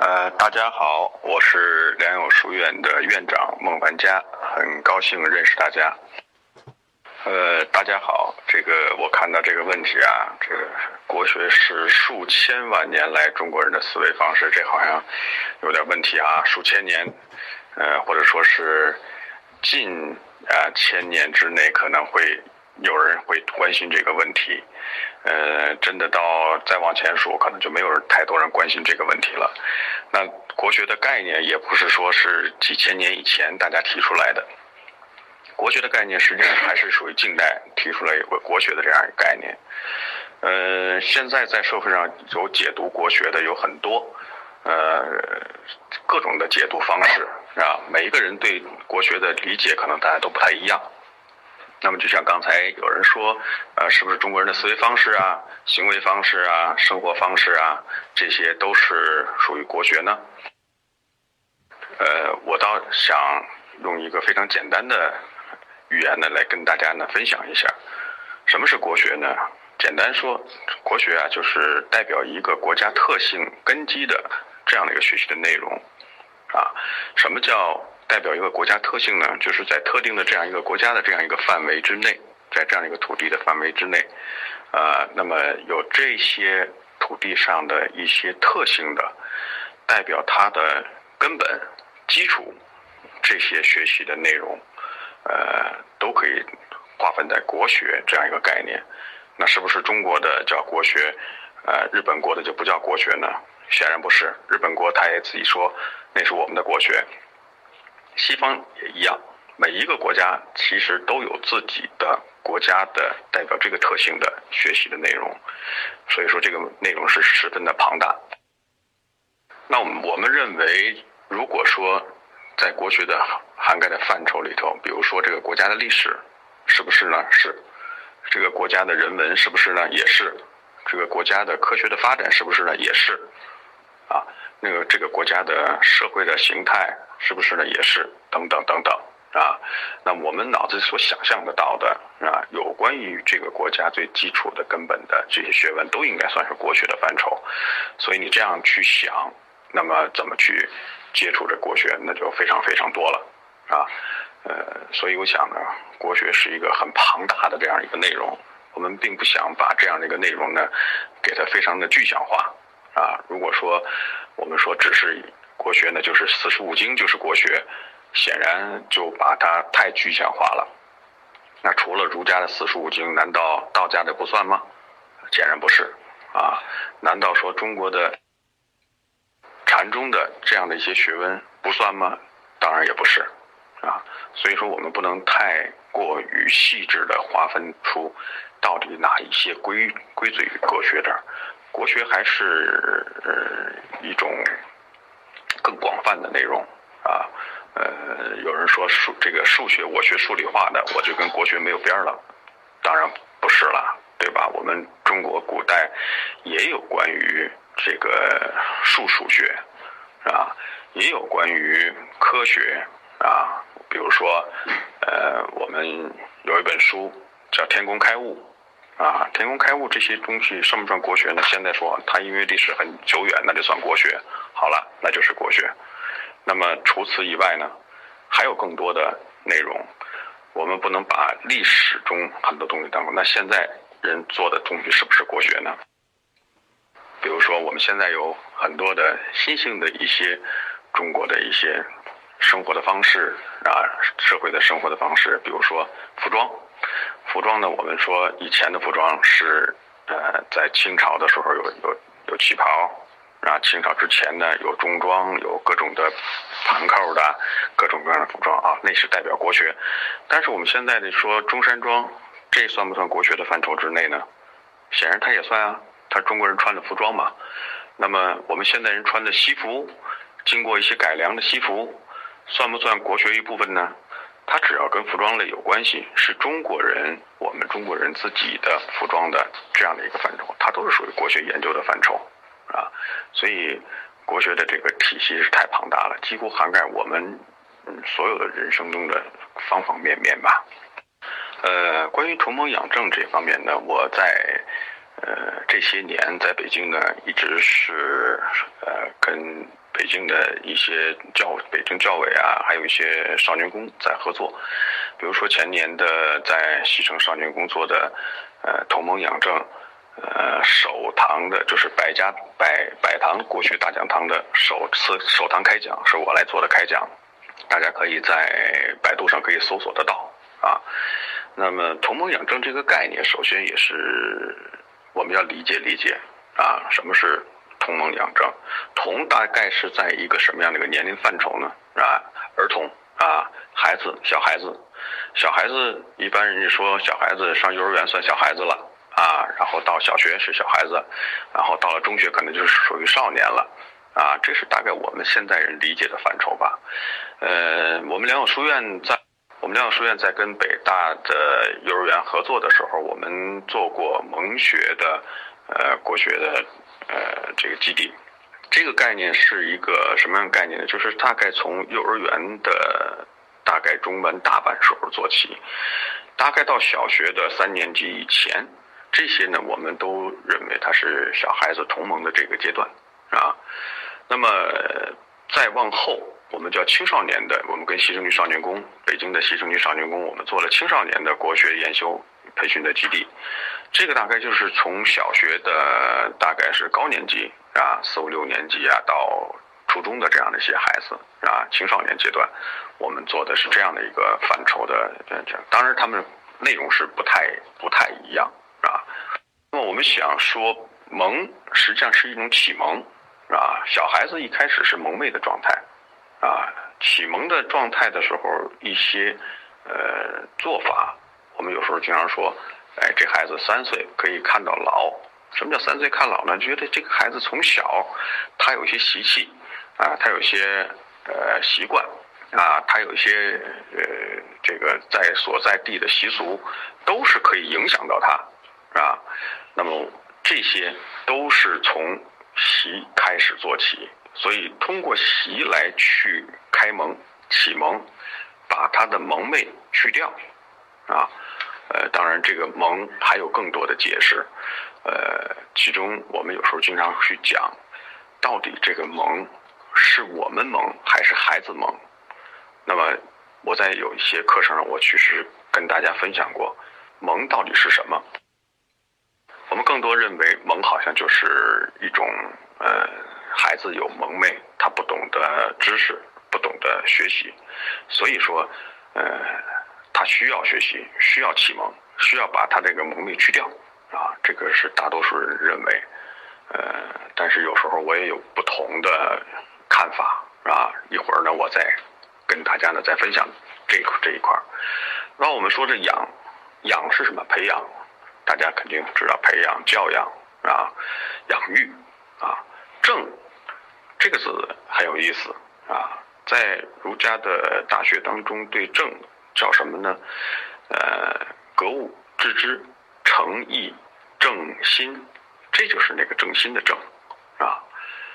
呃，大家好，我是良友书院的院长孟凡佳，很高兴认识大家。呃，大家好，这个我看到这个问题啊，这个国学是数千万年来中国人的思维方式，这好像有点问题啊，数千年，呃，或者说是近啊千年之内可能会。有人会关心这个问题，呃，真的到再往前数，可能就没有太多人关心这个问题了。那国学的概念也不是说是几千年以前大家提出来的，国学的概念实际上还是属于近代提出来有个国学的这样一个概念。呃，现在在社会上有解读国学的有很多，呃，各种的解读方式啊，每一个人对国学的理解可能大家都不太一样。那么，就像刚才有人说，呃，是不是中国人的思维方式啊、行为方式啊、生活方式啊，这些都是属于国学呢？呃，我倒想用一个非常简单的语言呢，来跟大家呢分享一下，什么是国学呢？简单说，国学啊，就是代表一个国家特性根基的这样的一个学习的内容，啊，什么叫？代表一个国家特性呢，就是在特定的这样一个国家的这样一个范围之内，在这样一个土地的范围之内，呃，那么有这些土地上的一些特性的，代表它的根本基础，这些学习的内容，呃，都可以划分在国学这样一个概念。那是不是中国的叫国学，呃，日本国的就不叫国学呢？显然不是，日本国他也自己说那是我们的国学。西方也一样，每一个国家其实都有自己的国家的代表这个特性的学习的内容，所以说这个内容是十分的庞大。那我们我们认为，如果说在国学的涵盖的范畴里头，比如说这个国家的历史，是不是呢？是。这个国家的人文是不是呢？也是。这个国家的科学的发展是不是呢？也是。那个这个国家的社会的形态。是不是呢？也是等等等等啊。那我们脑子所想象得到的啊，有关于这个国家最基础的根本的这些学问，都应该算是国学的范畴。所以你这样去想，那么怎么去接触这国学，那就非常非常多了啊。呃，所以我想呢，国学是一个很庞大的这样一个内容。我们并不想把这样的一个内容呢，给它非常的具象化啊。如果说我们说只是。国学呢，就是四书五经就是国学，显然就把它太具象化了。那除了儒家的四书五经，难道道家的不算吗？显然不是啊。难道说中国的禅宗的这样的一些学问不算吗？当然也不是啊。所以说，我们不能太过于细致的划分出到底哪一些归归罪于国学这儿。国学还是一种。更广泛的内容啊，呃，有人说数这个数学，我学数理化的，我就跟国学没有边儿了。当然不是了，对吧？我们中国古代也有关于这个数数学，啊，也有关于科学啊。比如说，呃，我们有一本书叫《天工开物》，啊，《天工开物》这些东西算不算国学呢？现在说它因为历史很久远，那就算国学。好了，那就是国学。那么除此以外呢，还有更多的内容。我们不能把历史中很多东西当中，那现在人做的东西是不是国学呢？比如说，我们现在有很多的新兴的一些中国的一些生活的方式啊，社会的生活的方式，比如说服装。服装呢，我们说以前的服装是呃，在清朝的时候有有有旗袍。啊，清朝之前呢，有中装，有各种的盘扣的，各种各样的服装啊，那是代表国学。但是我们现在的说中山装，这算不算国学的范畴之内呢？显然它也算啊，它中国人穿的服装嘛。那么我们现代人穿的西服，经过一些改良的西服，算不算国学一部分呢？它只要跟服装类有关系，是中国人，我们中国人自己的服装的这样的一个范畴，它都是属于国学研究的范畴。啊，所以国学的这个体系是太庞大了，几乎涵盖我们嗯所有的人生中的方方面面吧。呃，关于崇蒙养正这方面呢，我在呃这些年在北京呢，一直是呃跟。北京的一些教北京教委啊，还有一些少年宫在合作。比如说前年的在西城少年宫做的，呃，同盟养正，呃，首堂的就是百家百百堂国学大讲堂的首次首堂开讲，是我来做的开讲，大家可以在百度上可以搜索得到啊。那么同盟养正这个概念，首先也是我们要理解理解啊，什么是同盟养正？同大概是在一个什么样的一个年龄范畴呢？啊，儿童啊，孩子，小孩子。小孩子一般人家说小孩子上幼儿园算小孩子了啊，然后到小学是小孩子，然后到了中学可能就是属于少年了啊，这是大概我们现代人理解的范畴吧。呃，我们良友书院在我们良友书院在跟北大的幼儿园合作的时候，我们做过蒙学的呃国学的呃这个基地。这个概念是一个什么样的概念呢？就是大概从幼儿园的。大概中班大班时候做起，大概到小学的三年级以前，这些呢，我们都认为它是小孩子同盟的这个阶段啊。那么再往后，我们叫青少年的，我们跟西城区少年宫，北京的西城区少年宫，我们做了青少年的国学研修培训的基地。这个大概就是从小学的大概是高年级啊，四五六年级啊，到初中的这样的一些孩子啊，青少年阶段。我们做的是这样的一个范畴的，这当然他们内容是不太不太一样啊。那么我们想说，蒙实际上是一种启蒙啊。小孩子一开始是蒙昧的状态啊，启蒙的状态的时候，一些呃做法，我们有时候经常说，哎，这孩子三岁可以看到老。什么叫三岁看老呢？觉得这个孩子从小他有一些习气啊，他有些呃习惯。啊，他有一些呃，这个在所在地的习俗，都是可以影响到他，啊，那么这些都是从习开始做起，所以通过习来去开蒙启蒙，把他的蒙昧去掉，啊，呃，当然这个蒙还有更多的解释，呃，其中我们有时候经常去讲，到底这个蒙是我们蒙还是孩子蒙？那么，我在有一些课程上，我其实跟大家分享过，蒙到底是什么？我们更多认为蒙好像就是一种，呃，孩子有蒙昧，他不懂得知识，不懂得学习，所以说，呃，他需要学习，需要启蒙，需要把他这个蒙昧去掉，啊，这个是大多数人认为，呃，但是有时候我也有不同的看法，啊，一会儿呢，我再。跟大家呢再分享这这一块儿，那我们说这养，养是什么？培养，大家肯定知道培养、教养啊，养育啊。正这个字很有意思啊，在儒家的大学当中，对正叫什么呢？呃，格物致知、诚意、正心，这就是那个正心的正啊。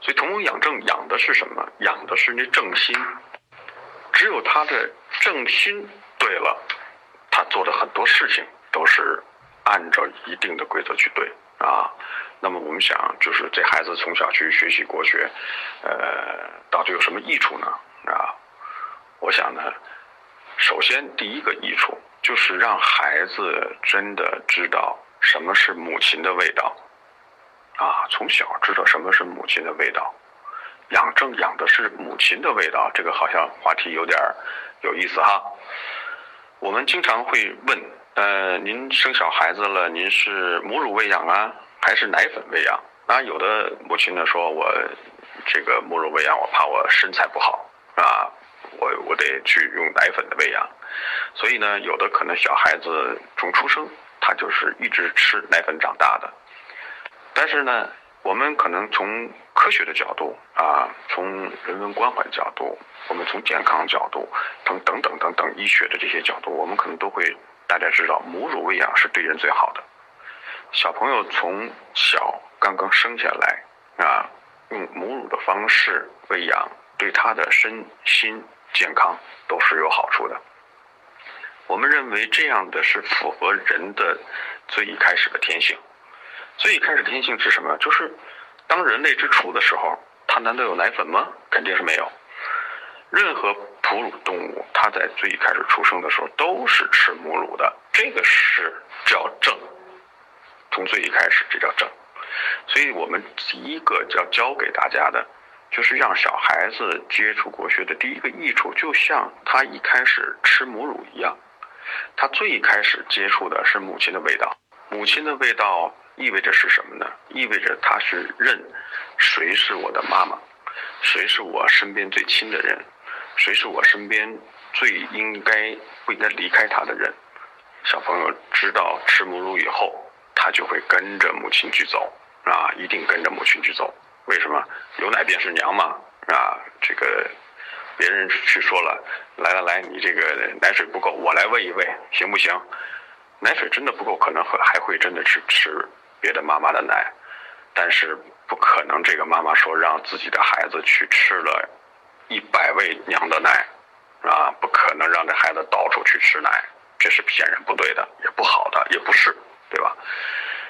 所以，同盟养正养的是什么？养的是那正心。只有他的正心对了，他做的很多事情都是按照一定的规则去对啊。那么我们想，就是这孩子从小去学习国学，呃，到底有什么益处呢？啊，我想呢，首先第一个益处就是让孩子真的知道什么是母亲的味道，啊，从小知道什么是母亲的味道。养正养的是母亲的味道，这个好像话题有点有意思哈。我们经常会问，呃，您生小孩子了，您是母乳喂养啊，还是奶粉喂养？啊，有的母亲呢说，我这个母乳喂养，我怕我身材不好啊，我我得去用奶粉的喂养。所以呢，有的可能小孩子从出生他就是一直吃奶粉长大的，但是呢。我们可能从科学的角度啊，从人文关怀角度，我们从健康角度等等等等等医学的这些角度，我们可能都会大家知道，母乳喂养是对人最好的。小朋友从小刚刚生下来啊，用母乳的方式喂养，对他的身心健康都是有好处的。我们认为这样的是符合人的最一开始的天性。最一开始天性是什么？就是当人类之初的时候，他难道有奶粉吗？肯定是没有。任何哺乳动物，它在最一开始出生的时候都是吃母乳的，这个是叫正。从最一开始，这叫正。所以我们第一个要教给大家的，就是让小孩子接触国学的第一个益处，就像他一开始吃母乳一样，他最开始接触的是母亲的味道。母亲的味道意味着是什么呢？意味着他是认谁是我的妈妈，谁是我身边最亲的人，谁是我身边最应该不应该离开他的人。小朋友知道吃母乳以后，他就会跟着母亲去走。啊，一定跟着母亲去走。为什么？有奶便是娘嘛。啊，这个别人去说了，来来来，你这个奶水不够，我来喂一喂，行不行？奶水真的不够，可能会还会真的去吃别的妈妈的奶，但是不可能这个妈妈说让自己的孩子去吃了一百位娘的奶，啊，不可能让这孩子到处去吃奶，这是骗人不对的，也不好的，也不是，对吧？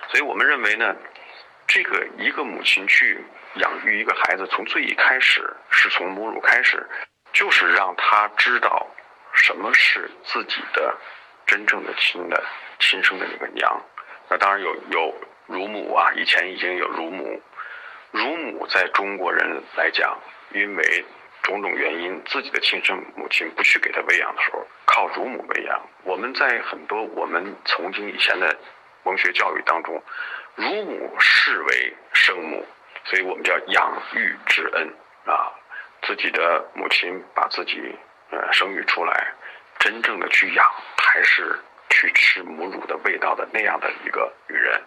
所以我们认为呢。这个一个母亲去养育一个孩子，从最一开始是从母乳开始，就是让他知道什么是自己的真正的亲的亲生的那个娘。那当然有有乳母啊，以前已经有乳母。乳母在中国人来讲，因为种种原因，自己的亲生母亲不去给他喂养的时候，靠乳母喂养。我们在很多我们曾经以前的文学教育当中。乳母视为生母，所以我们叫养育之恩啊。自己的母亲把自己呃生育出来，真正的去养，还是去吃母乳的味道的那样的一个女人。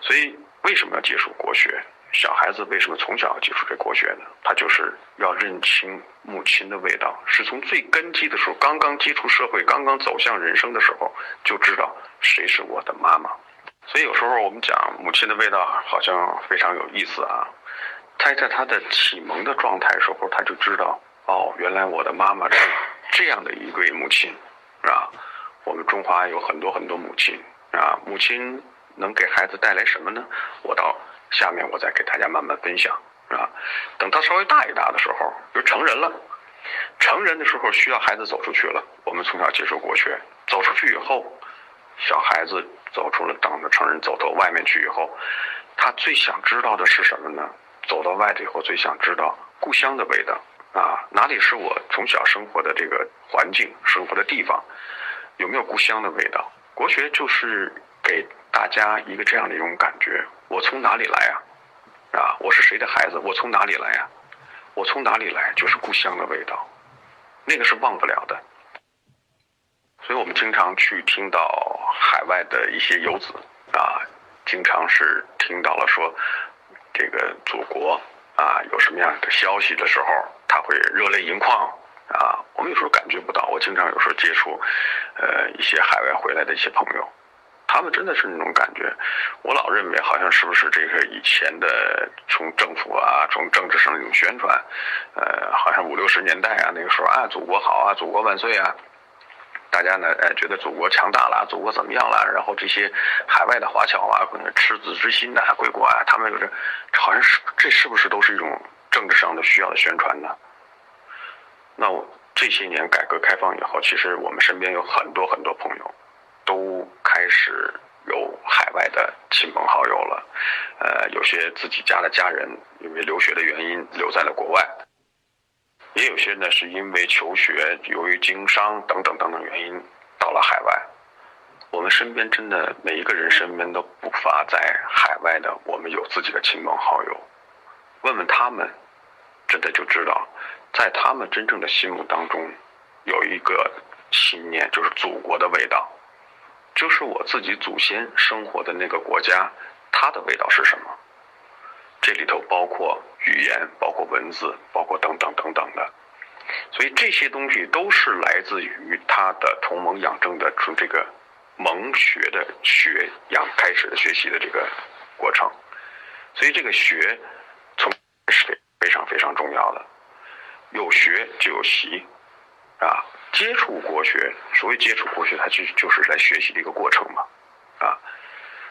所以为什么要接触国学？小孩子为什么从小接触这国学呢？他就是要认清母亲的味道，是从最根基的时候，刚刚接触社会，刚刚走向人生的时候，就知道谁是我的妈妈。所以有时候我们讲母亲的味道好像非常有意思啊。他在他的启蒙的状态时候，他就知道哦，原来我的妈妈是这样的一位母亲，啊，我们中华有很多很多母亲啊。母亲能给孩子带来什么呢？我到下面我再给大家慢慢分享啊。等他稍微大一大的时候，就成人了。成人的时候需要孩子走出去了。我们从小接受国学，走出去以后，小孩子。走出了，当着成人走到外面去以后，他最想知道的是什么呢？走到外头以后，最想知道故乡的味道啊，哪里是我从小生活的这个环境、生活的地方，有没有故乡的味道？国学就是给大家一个这样的一种感觉：我从哪里来啊？啊，我是谁的孩子？我从哪里来啊？我从哪里来？就是故乡的味道，那个是忘不了的。所以我们经常去听到海外的一些游子啊，经常是听到了说，这个祖国啊有什么样的消息的时候，他会热泪盈眶啊。我们有时候感觉不到，我经常有时候接触，呃，一些海外回来的一些朋友，他们真的是那种感觉。我老认为好像是不是这个以前的从政府啊，从政治上那种宣传，呃，好像五六十年代啊，那个时候啊，祖国好啊，祖国万岁啊。大家呢，呃，觉得祖国强大了，祖国怎么样了？然后这些海外的华侨啊，可能赤子之心呐，归国啊，他们有这，好像是这是不是都是一种政治上的需要的宣传呢？那我这些年改革开放以后，其实我们身边有很多很多朋友，都开始有海外的亲朋好友了，呃，有些自己家的家人因为留学的原因留在了国外。也有些呢，是因为求学，由于经商等等等等原因，到了海外。我们身边真的每一个人身边都不乏在海外的，我们有自己的亲朋好友。问问他们，真的就知道，在他们真正的心目当中，有一个信念，就是祖国的味道，就是我自己祖先生活的那个国家，它的味道是什么？这里头包括语言，包括文字，包括等等等等的，所以这些东西都是来自于他的同盟养正的从这个蒙学的学养开始的学习的这个过程，所以这个学从是非常非常重要的，有学就有习，啊，接触国学，所谓接触国学，它就就是来学习的一个过程嘛，啊。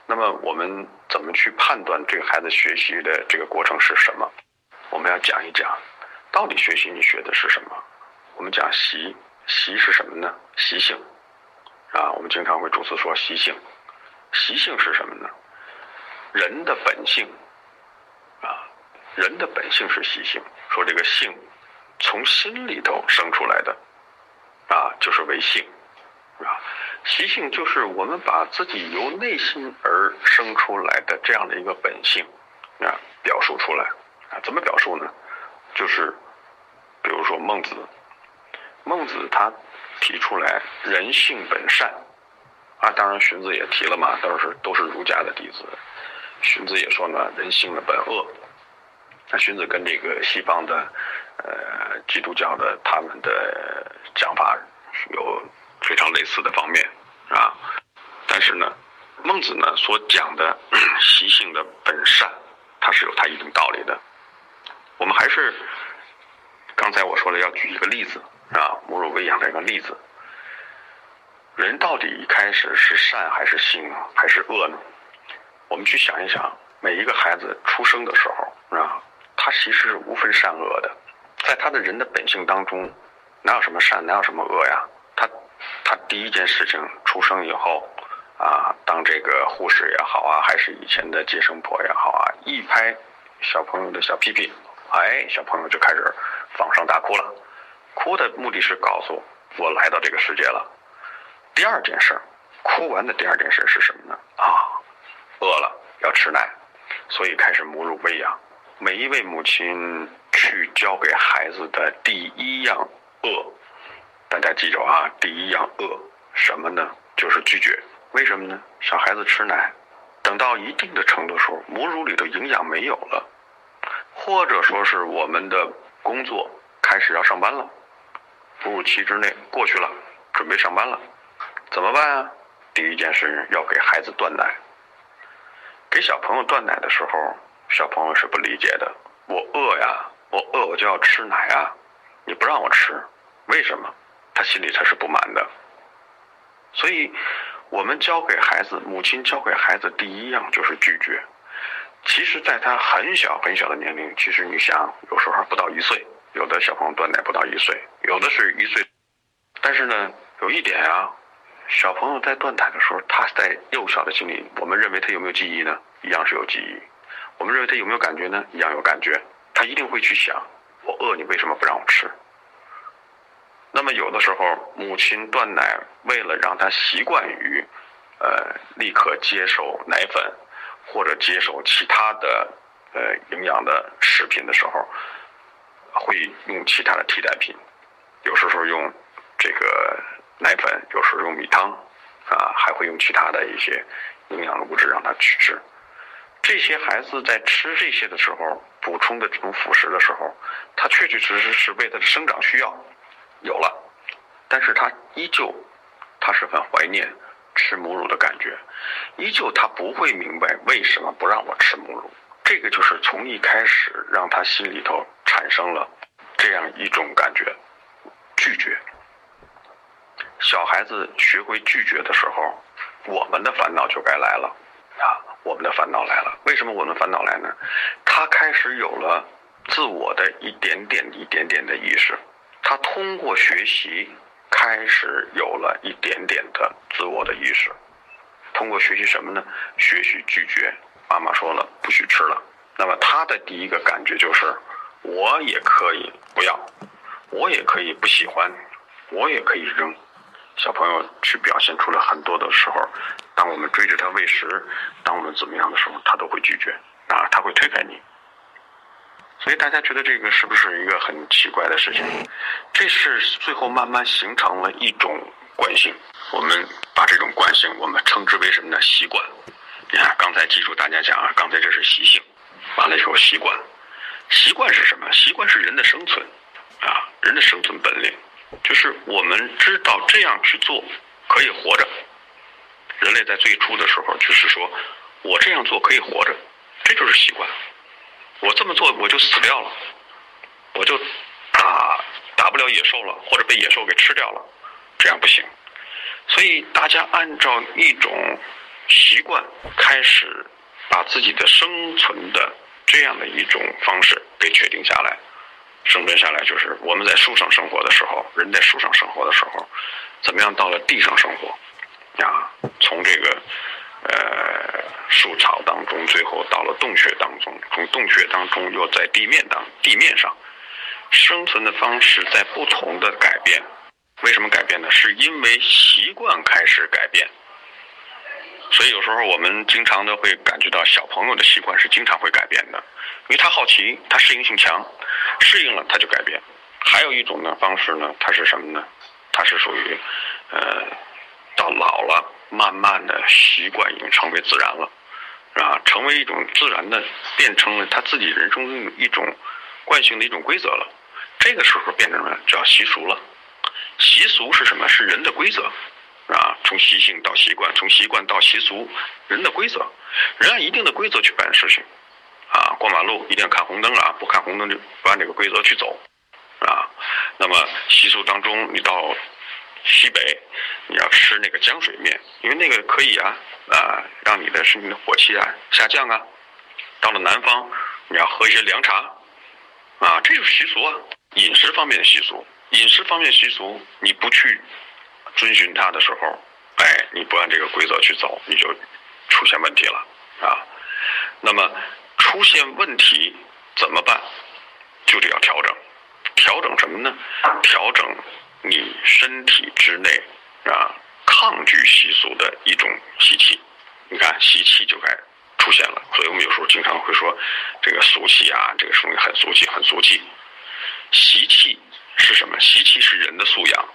那么我们怎么去判断这个孩子学习的这个过程是什么？我们要讲一讲，到底学习你学的是什么？我们讲习，习是什么呢？习性啊，我们经常会主词说习性。习性是什么呢？人的本性啊，人的本性是习性。说这个性从心里头生出来的啊，就是为性啊。习性就是我们把自己由内心而生出来的这样的一个本性啊，表述出来啊。怎么表述呢？就是比如说孟子，孟子他提出来人性本善。啊，当然荀子也提了嘛，都是都是儒家的弟子。荀子也说呢，人性的本恶。那荀子跟这个西方的呃基督教的他们的讲法有非常类似的方面啊。但是呢，孟子呢所讲的 习性的本善，它是有它一定道理的。我们还是刚才我说了，要举一个例子啊，母乳喂养的一个例子。人到底一开始是善还是性还是恶呢？我们去想一想，每一个孩子出生的时候啊，他其实是无分善恶的，在他的人的本性当中，哪有什么善，哪有什么恶呀？他他第一件事情出生以后啊，当这个护士也好啊，还是以前的接生婆也好啊，一拍小朋友的小屁屁，哎，小朋友就开始放声大哭了，哭的目的是告诉我来到这个世界了。第二件事，哭完的第二件事是什么呢？啊，饿了要吃奶，所以开始母乳喂养。每一位母亲去教给孩子的第一样饿，大家记住啊，第一样饿什么呢？就是拒绝。为什么呢？小孩子吃奶，等到一定的程度时候，母乳里的营养没有了，或者说是我们的工作开始要上班了，哺乳期之内过去了，准备上班了。怎么办啊？第一件事要给孩子断奶。给小朋友断奶的时候，小朋友是不理解的。我饿呀，我饿，我就要吃奶啊！你不让我吃，为什么？他心里他是不满的。所以，我们教给孩子，母亲教给孩子第一样就是拒绝。其实，在他很小很小的年龄，其实你想，有时候不到一岁，有的小朋友断奶不到一岁，有的是一岁。但是呢，有一点啊。小朋友在断奶的时候，他在幼小的心里，我们认为他有没有记忆呢？一样是有记忆。我们认为他有没有感觉呢？一样有感觉。他一定会去想：我饿，你为什么不让我吃？那么有的时候，母亲断奶，为了让他习惯于，呃，立刻接受奶粉，或者接受其他的，呃，营养的食品的时候，会用其他的替代品，有时候用这个。奶粉有时候用米汤，啊，还会用其他的一些营养的物质让他去吃。这些孩子在吃这些的时候，补充的这种辅食的时候，他确确实实是为他的生长需要有了，但是他依旧他是很怀念吃母乳的感觉，依旧他不会明白为什么不让我吃母乳。这个就是从一开始让他心里头产生了这样一种感觉，拒绝。小孩子学会拒绝的时候，我们的烦恼就该来了，啊，我们的烦恼来了。为什么我们烦恼来呢？他开始有了自我的一点点、一点点的意识，他通过学习开始有了一点点的自我的意识。通过学习什么呢？学习拒绝。妈妈说了不许吃了，那么他的第一个感觉就是，我也可以不要，我也可以不喜欢，我也可以扔。小朋友去表现出了很多的时候，当我们追着他喂食，当我们怎么样的时候，他都会拒绝啊，他会推开你。所以大家觉得这个是不是一个很奇怪的事情？这是最后慢慢形成了一种惯性。我们把这种惯性，我们称之为什么呢？习惯。你看，刚才记住大家讲啊，刚才这是习性，完了以后习惯。习惯是什么？习惯是人的生存啊，人的生存本领。就是我们知道这样去做可以活着。人类在最初的时候就是说，我这样做可以活着，这就是习惯。我这么做我就死掉了，我就打打不了野兽了，或者被野兽给吃掉了，这样不行。所以大家按照一种习惯开始把自己的生存的这样的一种方式给确定下来，生存下来就是我们在树上生活的时候，人在树上生活的时候，怎么样到了地上生活，啊，从这个呃树草当中，最后到了洞穴当中，从洞穴当中又在地面当地面上，生存的方式在不同的改变，为什么改变呢？是因为习惯开始改变。所以有时候我们经常的会感觉到小朋友的习惯是经常会改变的，因为他好奇，他适应性强，适应了他就改变。还有一种呢方式呢，它是什么呢？它是属于，呃，到老了，慢慢的习惯已经成为自然了，啊，成为一种自然的，变成了他自己人生中一种惯性的一种规则了。这个时候变成了叫习俗了。习俗是什么？是人的规则。啊，从习性到习惯，从习惯到习俗，人的规则，人按一定的规则去办事情，啊，过马路一定要看红灯啊，不看红灯就不按这个规则去走，啊，那么习俗当中，你到西北，你要吃那个浆水面，因为那个可以啊，啊，让你的身体的火气啊下降啊，到了南方，你要喝一些凉茶，啊，这就是习俗啊，饮食方面的习俗，饮食方面习俗，你不去。遵循它的时候，哎，你不按这个规则去走，你就出现问题了啊。那么出现问题怎么办？就得要调整，调整什么呢？调整你身体之内啊抗拒习俗的一种习气。你看习气就该出现了，所以我们有时候经常会说这个俗气啊，这个属于很俗气，很俗气。习气是什么？习气是人的素养。